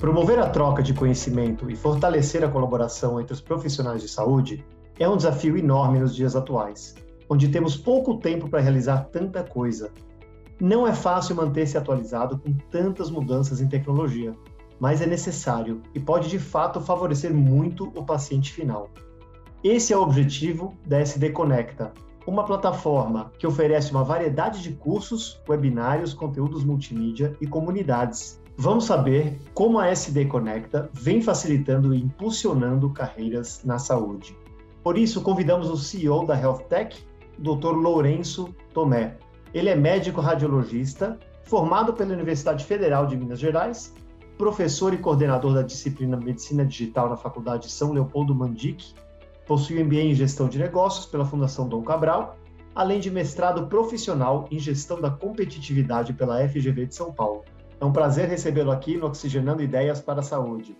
Promover a troca de conhecimento e fortalecer a colaboração entre os profissionais de saúde é um desafio enorme nos dias atuais, onde temos pouco tempo para realizar tanta coisa. Não é fácil manter-se atualizado com tantas mudanças em tecnologia, mas é necessário e pode de fato favorecer muito o paciente final. Esse é o objetivo da SD Conecta, uma plataforma que oferece uma variedade de cursos, webinários, conteúdos multimídia e comunidades Vamos saber como a SD Conecta vem facilitando e impulsionando carreiras na saúde. Por isso, convidamos o CEO da Health Tech, Dr. Lourenço Tomé. Ele é médico radiologista, formado pela Universidade Federal de Minas Gerais, professor e coordenador da disciplina Medicina Digital na Faculdade São Leopoldo Mandic, possui MBA em Gestão de Negócios pela Fundação Dom Cabral, além de mestrado profissional em Gestão da Competitividade pela FGV de São Paulo. É um prazer recebê-lo aqui no Oxigenando Ideias para a Saúde.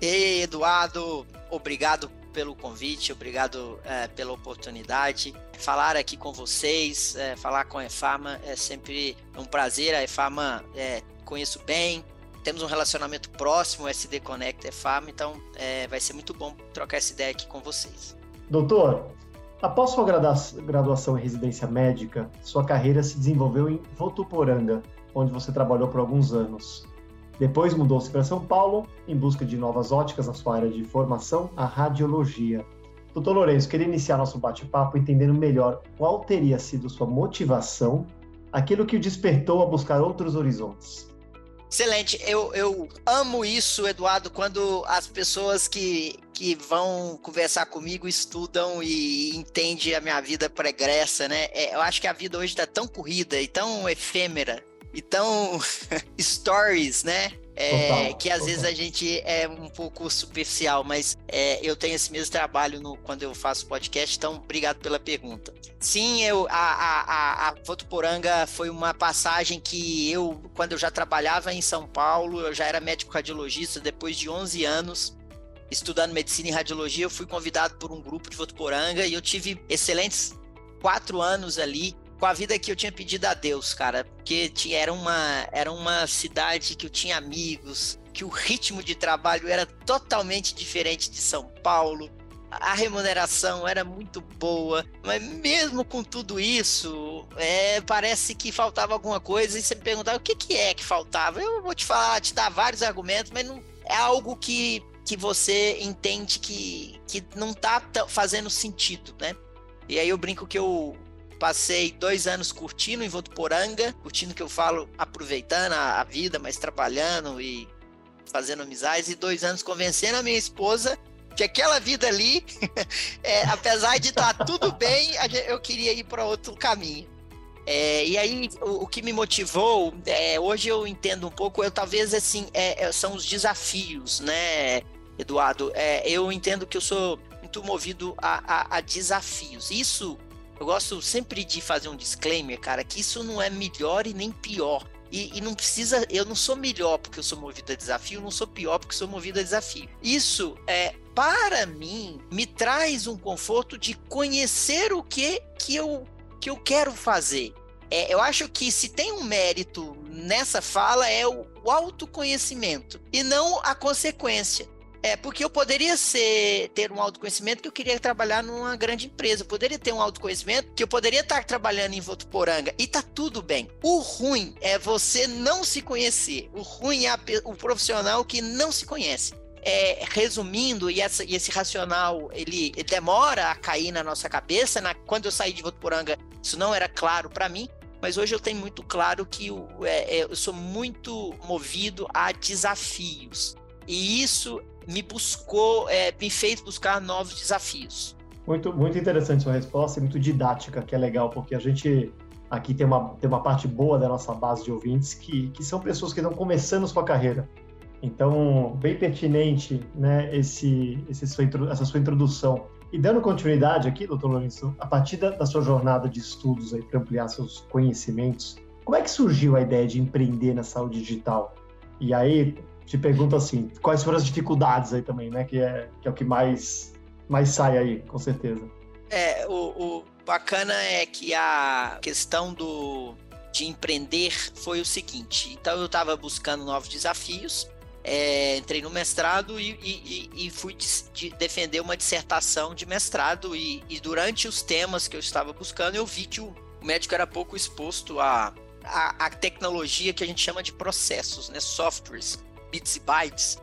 Ei, Eduardo, obrigado pelo convite, obrigado é, pela oportunidade. Falar aqui com vocês, é, falar com a EFAMA é sempre um prazer. A EFAMA é, conheço bem, temos um relacionamento próximo, SD Connect EFAMA, então é, vai ser muito bom trocar essa ideia aqui com vocês. Doutor, após sua graduação em residência médica, sua carreira se desenvolveu em Votuporanga, onde você trabalhou por alguns anos. Depois mudou-se para São Paulo em busca de novas óticas na sua área de formação, a radiologia. Doutor Lourenço, queria iniciar nosso bate-papo entendendo melhor qual teria sido sua motivação, aquilo que o despertou a buscar outros horizontes. Excelente, eu, eu amo isso, Eduardo, quando as pessoas que, que vão conversar comigo estudam e entendem a minha vida pregressa, né? É, eu acho que a vida hoje está tão corrida e tão efêmera então, stories, né? É, total, que às total. vezes a gente é um pouco superficial, mas é, eu tenho esse mesmo trabalho no, quando eu faço podcast, então obrigado pela pergunta. Sim, eu, a, a, a, a Votuporanga foi uma passagem que eu, quando eu já trabalhava em São Paulo, eu já era médico radiologista, depois de 11 anos estudando medicina e radiologia, eu fui convidado por um grupo de Votuporanga e eu tive excelentes quatro anos ali com a vida que eu tinha pedido a Deus, cara, porque tinha, era, uma, era uma cidade que eu tinha amigos, que o ritmo de trabalho era totalmente diferente de São Paulo, a remuneração era muito boa, mas mesmo com tudo isso, é, parece que faltava alguma coisa. E você me perguntava o que, que é que faltava. Eu vou te falar, te dar vários argumentos, mas não é algo que, que você entende que, que não está fazendo sentido, né? E aí eu brinco que eu Passei dois anos curtindo em Votuporanga, curtindo que eu falo, aproveitando a, a vida, mas trabalhando e fazendo amizades, e dois anos convencendo a minha esposa que aquela vida ali, é, apesar de estar tá tudo bem, eu queria ir para outro caminho. É, e aí, o, o, que me motivou, é, hoje eu entendo um pouco, eu talvez assim, é, é são os desafios, né, Eduardo? É, eu entendo que eu sou muito movido a, a, a desafios. Isso eu gosto sempre de fazer um disclaimer, cara, que isso não é melhor e nem pior. E, e, não precisa, eu não sou melhor porque eu sou movido a desafio, não sou pior porque sou movido a desafio. Isso é, para mim, me traz um conforto de conhecer o que que eu, que eu quero fazer. É, eu acho que se tem um mérito nessa fala é o, o autoconhecimento e não a consequência. É, porque eu poderia ser, ter um autoconhecimento que eu queria trabalhar numa grande empresa. Eu poderia ter um autoconhecimento que eu poderia estar trabalhando em Votuporanga. E tá tudo bem. O ruim é você não se conhecer. O ruim é a, o profissional que não se conhece. É, resumindo, e, essa, e, esse racional ele, ele, demora a cair na nossa cabeça. Na, quando eu saí de Votuporanga, isso não era claro para mim, mas hoje eu tenho muito claro que eu, é, é, eu sou muito movido a desafios. E isso me buscou, é, me fez buscar novos desafios. Muito, muito interessante sua resposta e muito didática, que é legal, porque a gente aqui tem uma, tem uma parte boa da nossa base de ouvintes que, que são pessoas que estão começando sua carreira. Então, bem pertinente né, esse, esse sua, essa sua introdução. E dando continuidade aqui, doutor Lourenço, a partir da, da sua jornada de estudos para ampliar seus conhecimentos, como é que surgiu a ideia de empreender na saúde digital? E aí, te pergunto assim, quais foram as dificuldades aí também, né? Que é, que é o que mais, mais sai aí, com certeza. É, o, o bacana é que a questão do, de empreender foi o seguinte. Então, eu estava buscando novos desafios, é, entrei no mestrado e, e, e fui de, de defender uma dissertação de mestrado. E, e, durante os temas que eu estava buscando, eu vi que o médico era pouco exposto a, a, a tecnologia que a gente chama de processos, né, softwares, bits e bytes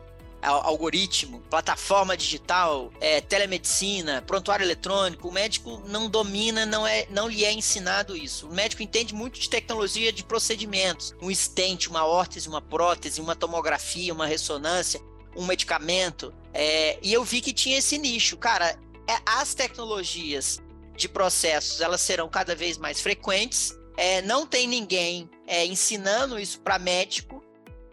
algoritmo, plataforma digital, é, telemedicina, prontuário eletrônico, o médico não domina, não, é, não lhe é ensinado isso. O médico entende muito de tecnologia de procedimentos, um stent, uma órtese, uma prótese, uma tomografia, uma ressonância, um medicamento. É, e eu vi que tinha esse nicho. Cara, é, as tecnologias de processos, elas serão cada vez mais frequentes, é, não tem ninguém é, ensinando isso para médico,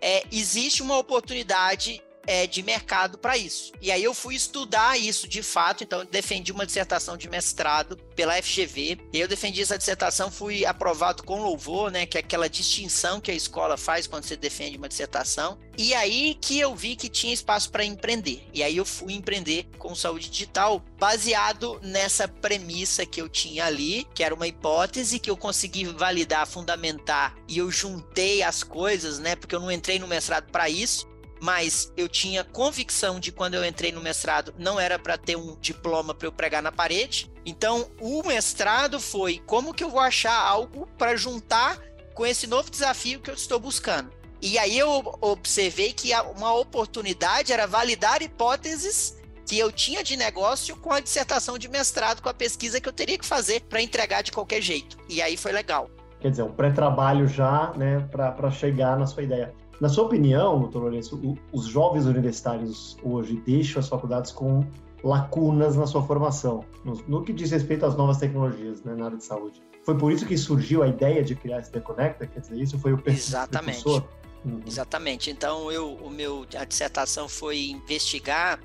é, existe uma oportunidade é, de mercado para isso. E aí eu fui estudar isso de fato, então defendi uma dissertação de mestrado pela FGV. Eu defendi essa dissertação, fui aprovado com louvor, né, que é aquela distinção que a escola faz quando você defende uma dissertação. E aí que eu vi que tinha espaço para empreender. E aí eu fui empreender com saúde digital, baseado nessa premissa que eu tinha ali, que era uma hipótese que eu consegui validar, fundamentar, e eu juntei as coisas, né, porque eu não entrei no mestrado para isso mas eu tinha convicção de quando eu entrei no mestrado não era para ter um diploma para eu pregar na parede. Então, o mestrado foi como que eu vou achar algo para juntar com esse novo desafio que eu estou buscando. E aí eu observei que uma oportunidade era validar hipóteses que eu tinha de negócio com a dissertação de mestrado, com a pesquisa que eu teria que fazer para entregar de qualquer jeito. E aí foi legal. Quer dizer, um pré-trabalho já, né, para chegar na sua ideia. Na sua opinião, doutor Lourenço, os jovens universitários hoje deixam as faculdades com lacunas na sua formação, no, no que diz respeito às novas tecnologias né, na área de saúde. Foi por isso que surgiu a ideia de criar esse Deconecta? Quer dizer, isso foi o Exatamente. Uhum. Exatamente. Então, eu, o meu, a dissertação foi investigar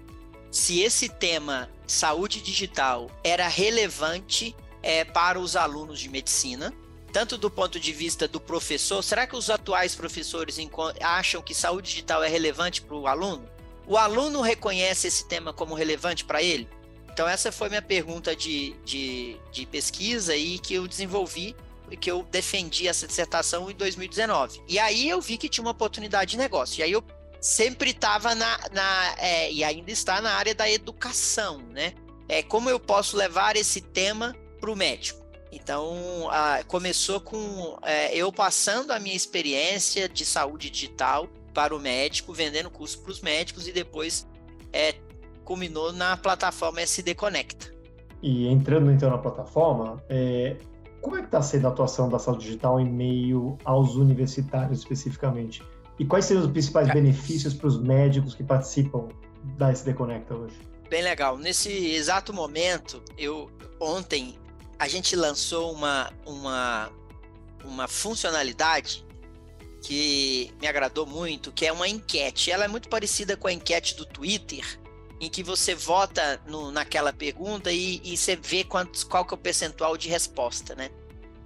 se esse tema saúde digital era relevante é, para os alunos de medicina, tanto do ponto de vista do professor, será que os atuais professores acham que saúde digital é relevante para o aluno? O aluno reconhece esse tema como relevante para ele? Então, essa foi minha pergunta de, de, de pesquisa e que eu desenvolvi que eu defendi essa dissertação em 2019. E aí eu vi que tinha uma oportunidade de negócio. E aí eu sempre estava na, na é, e ainda está na área da educação, né? É como eu posso levar esse tema para o médico. Então, a, começou com é, eu passando a minha experiência de saúde digital para o médico, vendendo curso para os médicos e depois é, culminou na plataforma SD Conecta. E entrando então na plataforma, é, como é que está sendo a atuação da saúde digital em meio aos universitários especificamente? E quais seriam os principais benefícios para os médicos que participam da SD Conecta hoje? Bem legal. Nesse exato momento, eu ontem a gente lançou uma, uma, uma funcionalidade que me agradou muito, que é uma enquete. Ela é muito parecida com a enquete do Twitter, em que você vota no, naquela pergunta e, e você vê quantos, qual que é o percentual de resposta, né?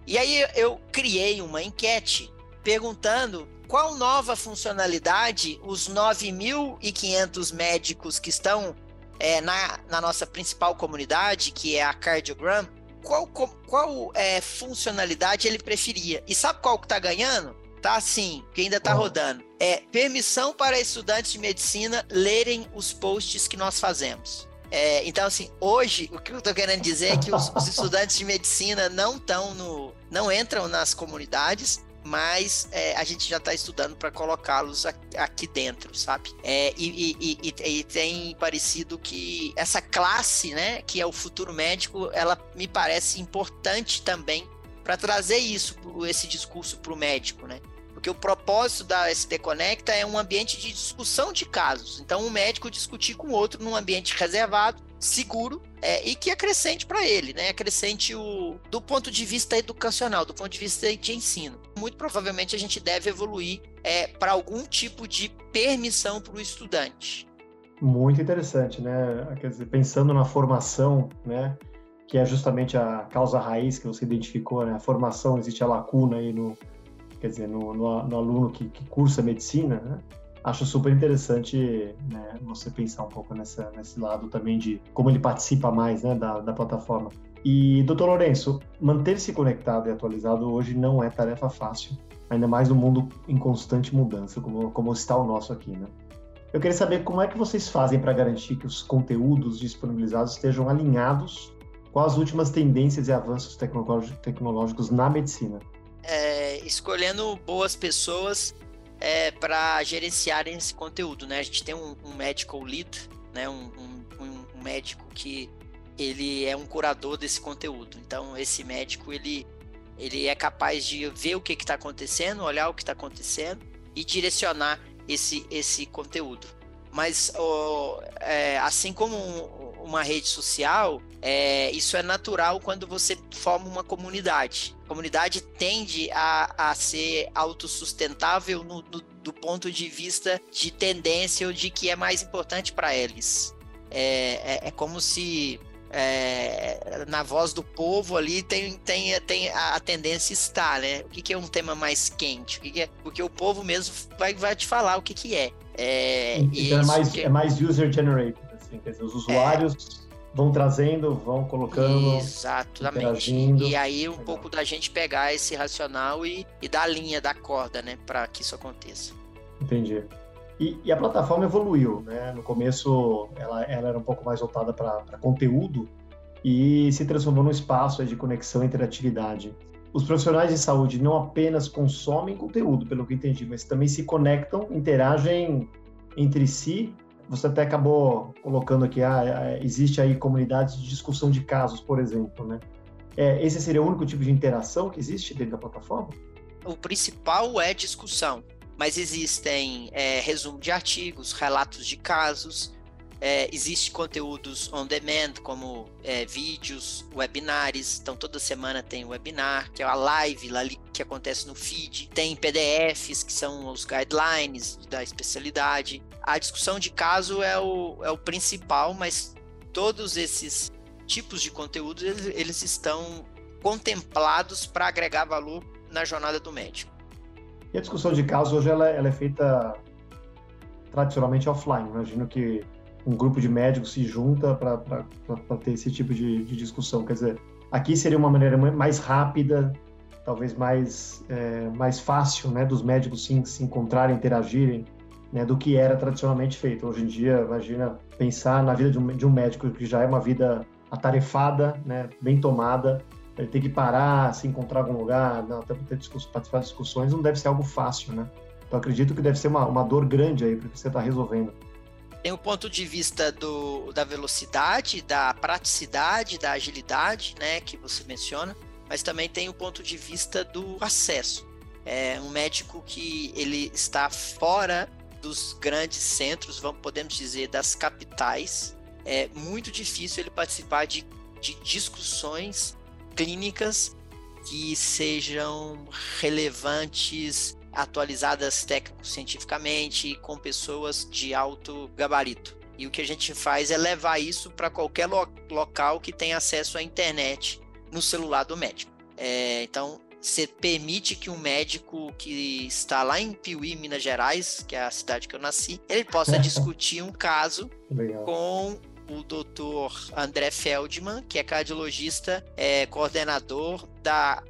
E aí eu criei uma enquete perguntando qual nova funcionalidade os 9.500 médicos que estão é, na, na nossa principal comunidade, que é a Cardiogram, qual, qual é, funcionalidade ele preferia. E sabe qual que tá ganhando? Tá assim, que ainda tá rodando. É permissão para estudantes de medicina lerem os posts que nós fazemos. É, então, assim, hoje, o que eu tô querendo dizer é que os, os estudantes de medicina não estão no. não entram nas comunidades, mas é, a gente já está estudando para colocá-los aqui dentro, sabe? É, e, e, e, e, tem parecido que essa classe, né, que é o futuro médico, ela me parece importante também para trazer isso, esse discurso para o médico, né? Porque o propósito da SD Conecta é um ambiente de discussão de casos. Então, um médico discutir com outro num ambiente reservado seguro é, e que acrescente para ele, né? Acrescente o do ponto de vista educacional, do ponto de vista de ensino. Muito provavelmente a gente deve evoluir é, para algum tipo de permissão para o estudante. Muito interessante, né? Quer dizer, pensando na formação, né? Que é justamente a causa raiz que você identificou, né? A formação, existe a lacuna aí no, quer dizer, no, no, no aluno que, que cursa medicina, né? Acho super interessante né, você pensar um pouco nessa, nesse lado também de como ele participa mais né, da, da plataforma. E, doutor Lourenço, manter-se conectado e atualizado hoje não é tarefa fácil, ainda mais no mundo em constante mudança, como, como está o nosso aqui, né? Eu queria saber como é que vocês fazem para garantir que os conteúdos disponibilizados estejam alinhados com as últimas tendências e avanços tecnológicos na medicina. É, escolhendo boas pessoas é, para gerenciarem esse conteúdo, né? A gente tem um, um medical lead, né? Um, um, um, médico que ele é um curador desse conteúdo. Então esse médico ele ele é capaz de ver o que está acontecendo, olhar o que está acontecendo e direcionar esse esse conteúdo. Mas oh, é, assim como uma rede social, é, isso é natural quando você forma uma comunidade. A comunidade tende a, a ser autossustentável no, no, do ponto de vista de tendência ou de que é mais importante para eles. É, é, é, como se é, na voz do povo ali tem, tem, tem a, a tendência está, né? O que, que, é um tema mais quente? O que, que é? Porque o povo mesmo vai, vai te falar o que, que é. É, então é mais, que... é mais user-generated, assim, quer dizer, os usuários vão trazendo, vão colocando. Exatamente. E aí um Legal. pouco da gente pegar esse racional e, e dar a linha, da corda, né, para que isso aconteça. Entendi. E, e, a plataforma evoluiu, né? No começo ela, ela era um pouco mais voltada para conteúdo e se transformou num espaço de conexão e interatividade. Os profissionais de saúde não apenas consomem conteúdo, pelo que entendi, mas também se conectam, interagem entre si você até acabou colocando aqui, ah, é, existe aí comunidades de discussão de casos, por exemplo, né? É, esse seria o único tipo de interação que existe dentro da plataforma? O principal é discussão, mas existem é, resumo de artigos, relatos de casos, é, existe conteúdos on demand, como é, vídeos, webinars. Então, toda semana tem webinar, que é a live lá que acontece no feed. Tem PDFs, que são os guidelines da especialidade. A discussão de caso é o, é o principal, mas todos esses tipos de conteúdos eles, eles estão contemplados para agregar valor na jornada do médico. E a discussão de caso hoje ela, ela é feita tradicionalmente offline. Imagino que um grupo de médicos se junta para ter esse tipo de, de, discussão. Quer dizer, aqui seria uma maneira mais rápida, talvez mais, é, mais fácil, né, dos médicos se, se encontrarem, interagirem, né, do que era tradicionalmente feito. Hoje em dia, imagina pensar na vida de um, de um médico que já é uma vida atarefada, né, bem tomada, ele tem que parar, se encontrar em algum lugar, até ter participar de discussões, não deve ser algo fácil, né? Então acredito que deve ser uma, uma dor grande aí para que você está resolvendo. Tem o ponto de vista do, da velocidade, da praticidade, da agilidade, né, que você menciona, mas também tem o ponto de vista do acesso. É um médico que ele está fora dos grandes centros, vamos podemos dizer das capitais. É muito difícil ele participar de, de discussões clínicas que sejam relevantes atualizadas técnico-cientificamente com pessoas de alto gabarito. E o que a gente faz é levar isso para qualquer lo local que tenha acesso à internet no celular do médico. É, então, você permite que um médico que está lá em Piuí, Minas Gerais, que é a cidade que eu nasci, ele possa discutir um caso Legal. com o doutor André Feldman, que é cardiologista, é, coordenador da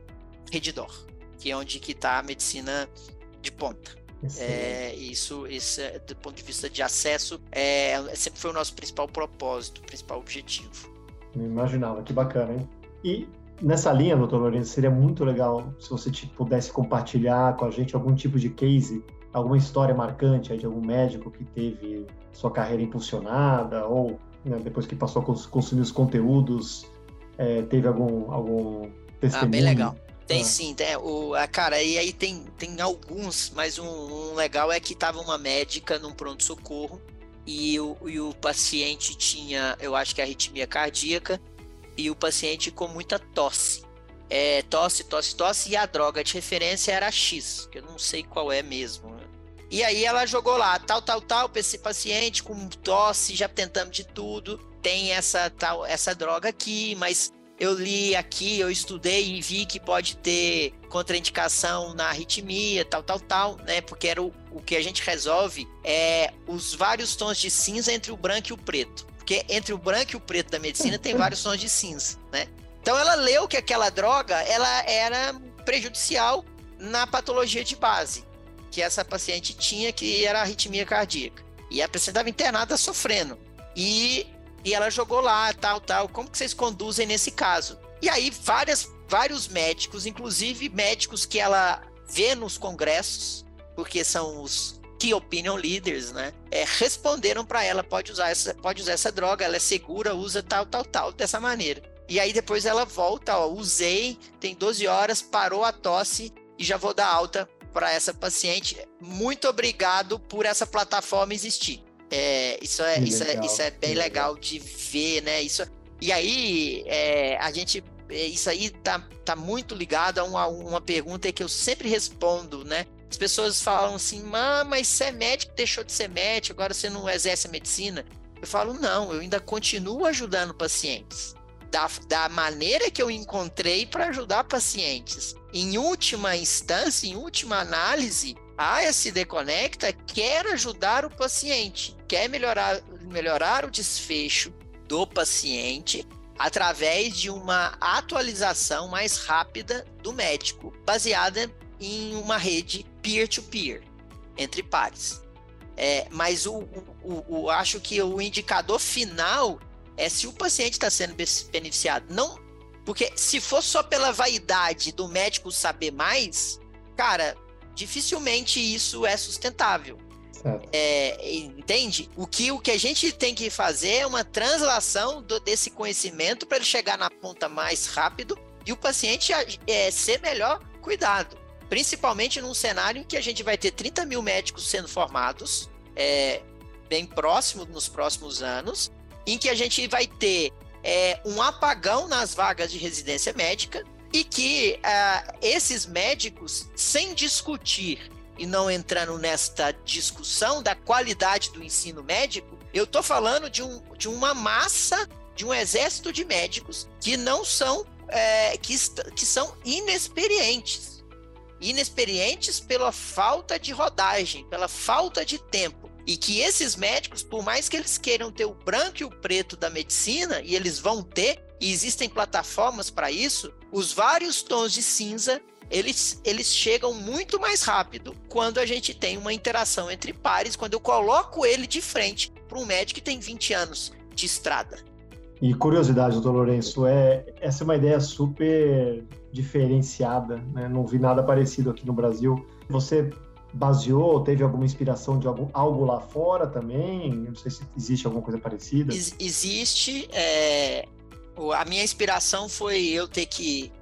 Redidor que é onde que está a medicina de ponta. É, isso, isso, é, do ponto de vista de acesso, é, sempre foi o nosso principal propósito, principal objetivo. Imaginava, que bacana, hein? E nessa linha, doutor Lourenço, seria muito legal se você tipo, pudesse compartilhar com a gente algum tipo de case, alguma história marcante de algum médico que teve sua carreira impulsionada ou né, depois que passou a consumir os conteúdos, é, teve algum, algum testemunho. Ah, bem legal. Tem ah. sim, tem, o, a, cara, e aí tem, tem alguns, mas um, um legal é que tava uma médica num pronto-socorro e o, e o paciente tinha, eu acho que arritmia cardíaca, e o paciente com muita tosse. É, tosse, tosse, tosse, e a droga de referência era X, que eu não sei qual é mesmo. E aí ela jogou lá, tal, tal, tal, esse paciente com tosse, já tentamos de tudo, tem essa tal, essa droga aqui, mas eu li aqui, eu estudei e vi que pode ter contraindicação na arritmia, tal, tal, tal, né? Porque era o, o que a gente resolve é os vários tons de cinza entre o branco e o preto. Porque entre o branco e o preto da medicina tem vários tons de cinza, né? Então ela leu que aquela droga ela era prejudicial na patologia de base que essa paciente tinha, que era arritmia cardíaca. E a paciente estava internada sofrendo. E e ela jogou lá, tal, tal. Como que vocês conduzem nesse caso? E aí várias, vários médicos, inclusive médicos que ela vê nos congressos, porque são os key opinion leaders, né? É, responderam para ela, pode usar essa, pode usar essa droga, ela é segura, usa tal, tal, tal, dessa maneira. E aí depois ela volta, ó, usei, tem 12 horas, parou a tosse e já vou dar alta para essa paciente. Muito obrigado por essa plataforma existir. É, isso, é, isso, é, isso é bem legal, legal de ver, né? Isso, e aí, é, a gente. É, isso aí tá, tá muito ligado a uma, uma pergunta que eu sempre respondo, né? As pessoas falam assim, mas você é médico, deixou de ser médico, agora você não exerce a medicina. Eu falo, não, eu ainda continuo ajudando pacientes. Da, da maneira que eu encontrei para ajudar pacientes. Em última instância, em última análise, a SD Conecta quer ajudar o paciente, quer melhorar, melhorar o desfecho do paciente através de uma atualização mais rápida do médico, baseada em uma rede peer-to-peer, -peer, entre pares. É, mas o, o, o, acho que o indicador final é se o paciente está sendo beneficiado. Não, porque se for só pela vaidade do médico saber mais, cara, dificilmente isso é sustentável. É, entende? O que, o que a gente tem que fazer é uma translação do, desse conhecimento para ele chegar na ponta mais rápido e o paciente é, ser melhor cuidado. Principalmente num cenário em que a gente vai ter 30 mil médicos sendo formados, é, bem próximo nos próximos anos, em que a gente vai ter é, um apagão nas vagas de residência médica, e que uh, esses médicos, sem discutir e não entrando nesta discussão da qualidade do ensino médico, eu estou falando de, um, de uma massa, de um exército de médicos que não são, é, que, que são inexperientes. Inexperientes pela falta de rodagem, pela falta de tempo. E que esses médicos, por mais que eles queiram ter o branco e o preto da medicina, e eles vão ter, e existem plataformas para isso, os vários tons de cinza eles, eles chegam muito mais rápido quando a gente tem uma interação entre pares, quando eu coloco ele de frente para um médico que tem 20 anos de estrada. E curiosidade, doutor Lourenço, é, essa é uma ideia super diferenciada, né? não vi nada parecido aqui no Brasil. Você baseou, teve alguma inspiração de algum, algo lá fora também? Não sei se existe alguma coisa parecida. Ex existe. É, a minha inspiração foi eu ter que.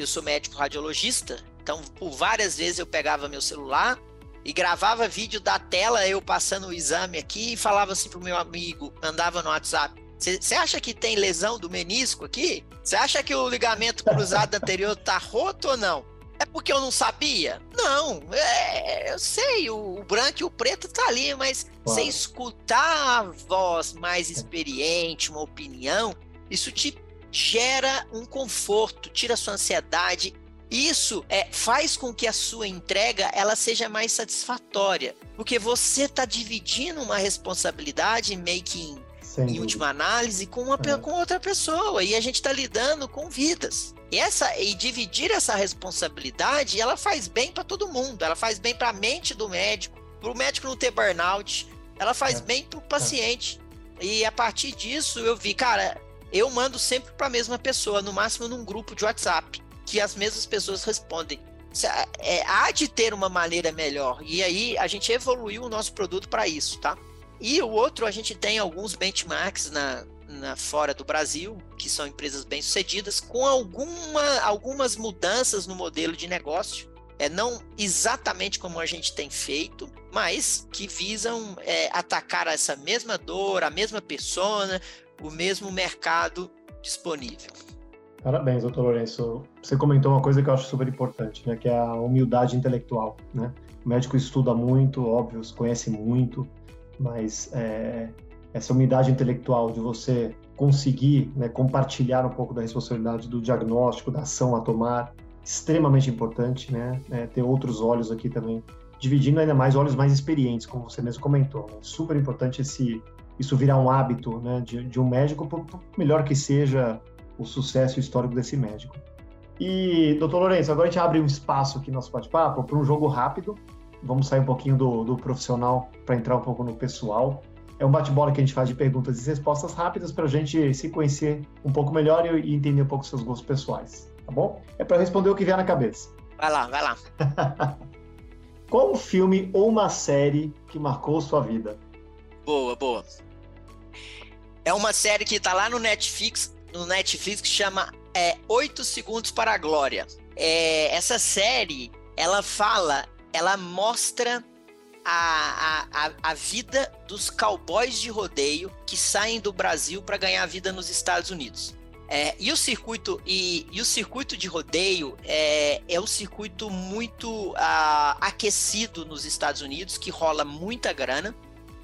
Eu sou médico radiologista, então por várias vezes eu pegava meu celular e gravava vídeo da tela, eu passando o exame aqui e falava assim pro meu amigo, andava no WhatsApp. Você acha que tem lesão do menisco aqui? Você acha que o ligamento cruzado anterior tá roto ou não? É porque eu não sabia? Não, é, eu sei, o, o, branco e o preto tá ali, mas você escutar a voz mais experiente, uma opinião, isso te gera um conforto, tira sua ansiedade. Isso é, faz com que a sua entrega ela seja mais satisfatória, porque você está dividindo uma responsabilidade making em última análise com, uma, é. com outra pessoa e a gente está lidando com vidas. E essa e dividir essa responsabilidade, ela faz bem para todo mundo. Ela faz bem para a mente do médico, para o médico não ter burnout. Ela faz é. bem para o paciente. É. E a partir disso eu vi, cara, eu mando sempre para a mesma pessoa, no máximo num grupo de WhatsApp, que as mesmas pessoas respondem. É, há de ter uma maneira melhor. E aí a gente evoluiu o nosso produto para isso, tá? E o outro, a gente tem alguns benchmarks na, na, fora do Brasil, que são empresas bem-sucedidas, com alguma, algumas mudanças no modelo de negócio. é, não exatamente como a gente tem feito, mas que visam é, atacar essa mesma dor, a mesma persona, o mesmo mercado disponível. Parabéns, doutor Lourenço. Você comentou uma coisa que eu acho super importante, né, que é a humildade intelectual. Né? O médico estuda muito, óbvio, conhece muito, mas é, essa humildade intelectual de você conseguir né, compartilhar um pouco da responsabilidade do diagnóstico, da ação a tomar, extremamente importante, né? É, ter outros olhos aqui também, dividindo ainda mais olhos mais experientes, como você mesmo comentou. Né? Super importante esse, isso virar um hábito né, de, de um médico, por, por melhor que seja o sucesso histórico desse médico. E, doutor Lourenço, agora a gente abre um espaço aqui no nosso bate-papo para um jogo rápido. Vamos sair um pouquinho do, do profissional para entrar um pouco no pessoal. É um bate-bola que a gente faz de perguntas e respostas rápidas para a gente se conhecer um pouco melhor e, e entender um pouco seus gostos pessoais, tá bom? É para responder o que vier na cabeça. Vai lá, vai lá. Qual um filme ou uma série que marcou sua vida? Boa, boa. É uma série que está lá no Netflix, no Netflix que chama é, Oito Segundos para a Glória. É, essa série, ela fala, ela mostra a, a, a vida dos cowboys de rodeio que saem do Brasil para ganhar vida nos Estados Unidos. É, e o circuito e, e, o circuito de rodeio é, é um circuito muito uh, aquecido nos Estados Unidos que rola muita grana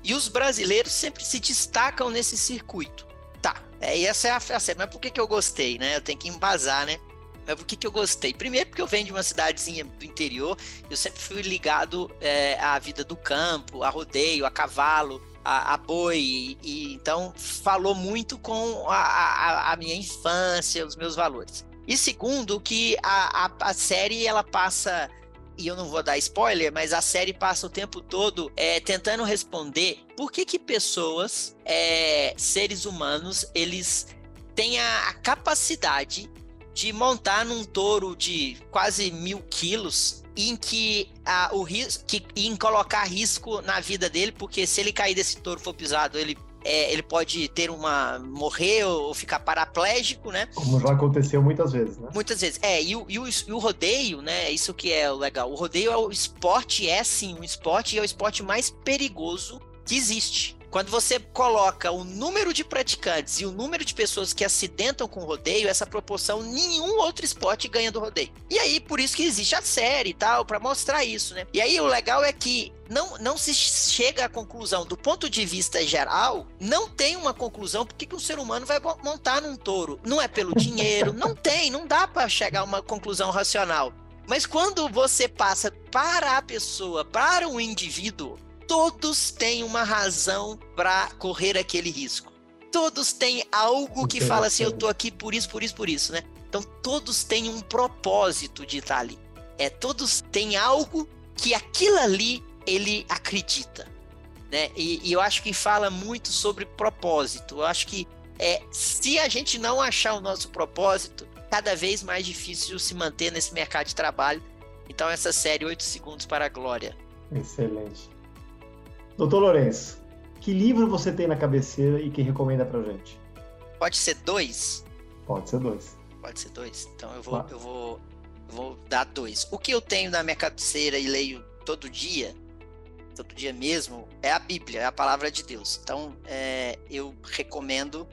e os brasileiros sempre se destacam nesse circuito. Tá, é, essa é a, a mas por que, que eu gostei, né? Eu tenho que embasar, né? Mas por que, que eu gostei? Primeiro, porque eu venho de uma cidadezinha do interior, eu sempre fui ligado é, à vida do campo, a rodeio, a cavalo, a, a boi, e, e, então falou muito com a, a, a, minha infância, os meus valores. E segundo, que a, a série ela passa e eu não vou dar spoiler, mas a série passa o tempo todo é, tentando responder por que que pessoas, é, seres humanos, eles têm a, a capacidade de montar num touro de quase mil quilos em que a, o risco que, em colocar risco na vida dele, porque se ele cair desse touro for pisado, ele é, ele pode ter uma morrer ou ficar paraplégico, né? Como já aconteceu muitas vezes, né? Muitas vezes. É, e o, e o, e o rodeio, né? Isso que é o legal. O rodeio é o esporte, é sim um esporte, e é o esporte mais perigoso que existe. Quando você coloca o número de praticantes e o número de pessoas que acidentam com o rodeio, essa proporção nenhum outro esporte ganha do rodeio. E aí, por isso que existe a série e tal, para mostrar isso, né? E aí, o legal é que não, não se chega à conclusão, do ponto de vista geral, não tem uma conclusão porque que um ser humano vai montar num touro. Não é pelo dinheiro, não tem, não dá para chegar a uma conclusão racional. Mas quando você passa para a pessoa, para o indivíduo, todos têm uma razão para correr aquele risco. Todos têm algo que fala assim, eu tô aqui por isso, por isso, por isso, né? Então todos têm um propósito de estar ali. É, todos têm algo que aquilo ali ele acredita, né? E, e eu acho que fala muito sobre propósito. Eu acho que é, se a gente não achar o nosso propósito, cada vez mais difícil se manter nesse mercado de trabalho. Então essa série 8 segundos para a glória. Excelente. Doutor Lourenço, que livro você tem na cabeceira e que recomenda pra gente? Pode ser dois? Pode ser dois. Pode ser dois. Então eu vou, eu vou, eu vou dar dois. O que eu tenho na minha cabeceira e leio todo dia, todo dia mesmo, é a Bíblia, é a palavra de Deus. Então é, eu recomendo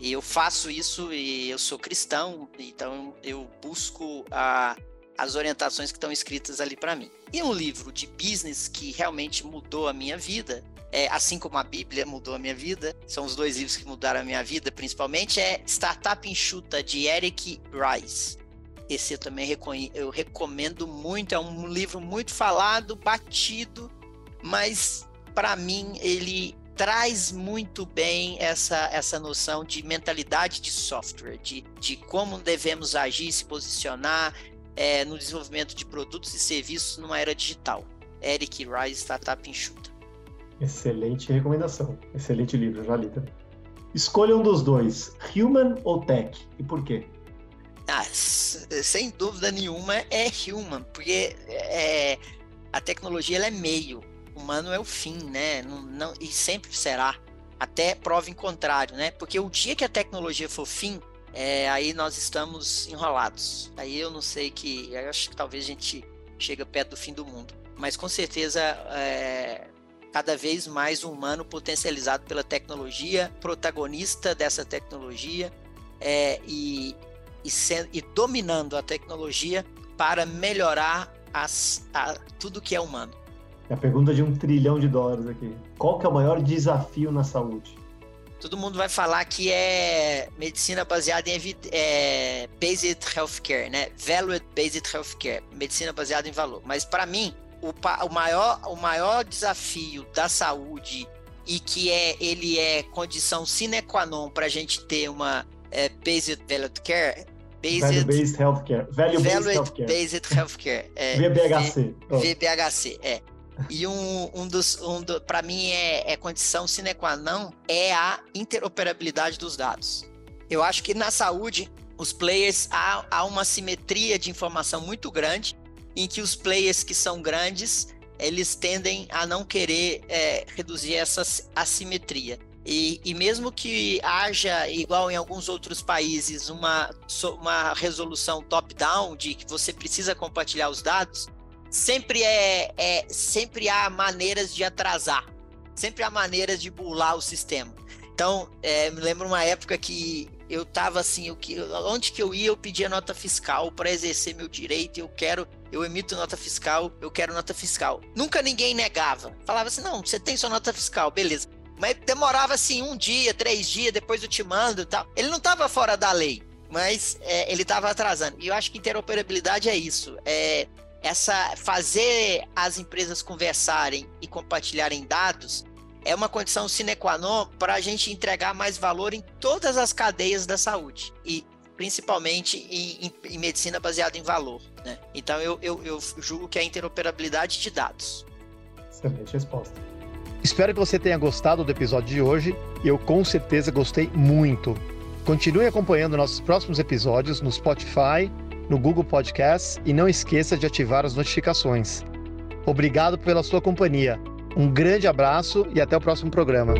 e eu faço isso e eu sou cristão, então eu busco a as orientações que estão escritas ali para mim. E um livro de business que realmente mudou a minha vida, é, assim como a Bíblia mudou a minha vida, são os dois livros que mudaram a minha vida, principalmente, é Startup Enxuta, de Eric Rice. Esse eu também eu recomendo muito, é um livro muito falado, batido, mas para mim ele traz muito bem essa, essa noção de mentalidade de software, de, de como devemos agir, se posicionar, é, no desenvolvimento de produtos e serviços numa era digital. Eric Rice, Startup Enxuta. Excelente recomendação. Excelente livro, já li também. Escolha um dos dois, Human ou Tech, e por quê? Ah, sem dúvida nenhuma é Human, porque é, a tecnologia ela é meio, humano é o fim, né? Não, não, e sempre será, até prova em contrário, né? Porque o dia que a tecnologia for fim, é, aí nós estamos enrolados. Aí eu não sei que. Eu acho que talvez a gente chega perto do fim do mundo. Mas com certeza é, cada vez mais o humano potencializado pela tecnologia, protagonista dessa tecnologia é, e, e, e, dominando a tecnologia para melhorar as, a, tudo que é humano. É a pergunta de um trilhão de dólares aqui. Qual que é o maior desafio na saúde? Todo mundo vai falar que é medicina baseada em é, based healthcare, né? Valued based healthcare, medicina baseada em valor. Mas para mim, o, o, maior, o maior desafio da saúde e que é ele é condição sine qua non para a gente ter uma é, based valued care. Based, Value based healthcare. Value based healthcare. Based healthcare. É, VBHC. VBHC, é. E um, um dos, um do, para mim, é, é condição sine qua non é a interoperabilidade dos dados. Eu acho que na saúde, os players, há, há uma simetria de informação muito grande, em que os players que são grandes, eles tendem a não querer é, reduzir essa assimetria. E, e, mesmo que haja, igual em alguns outros países, uma, uma resolução top-down de que você precisa compartilhar os dados, sempre é, é sempre há maneiras de atrasar, sempre há maneiras de burlar o sistema. Então, é, me lembro uma época que eu tava assim, eu, onde que eu ia, eu pedia nota fiscal para exercer meu direito, eu quero, eu emito nota fiscal, eu quero nota fiscal. Nunca ninguém negava. Falava assim, não, você tem sua nota fiscal, beleza. Mas demorava assim um dia, três dias, depois eu te mando e tal. Ele não estava fora da lei, mas é, ele estava atrasando. E eu acho que interoperabilidade é isso. É, essa fazer as empresas conversarem e compartilharem dados é uma condição sine qua non para a gente entregar mais valor em todas as cadeias da saúde e principalmente em, em, em medicina baseada em valor. Né? Então eu, eu, eu julgo que é a interoperabilidade de dados. Excelente resposta. Espero que você tenha gostado do episódio de hoje. Eu com certeza gostei muito. Continue acompanhando nossos próximos episódios no Spotify, no Google Podcasts e não esqueça de ativar as notificações. Obrigado pela sua companhia. Um grande abraço e até o próximo programa.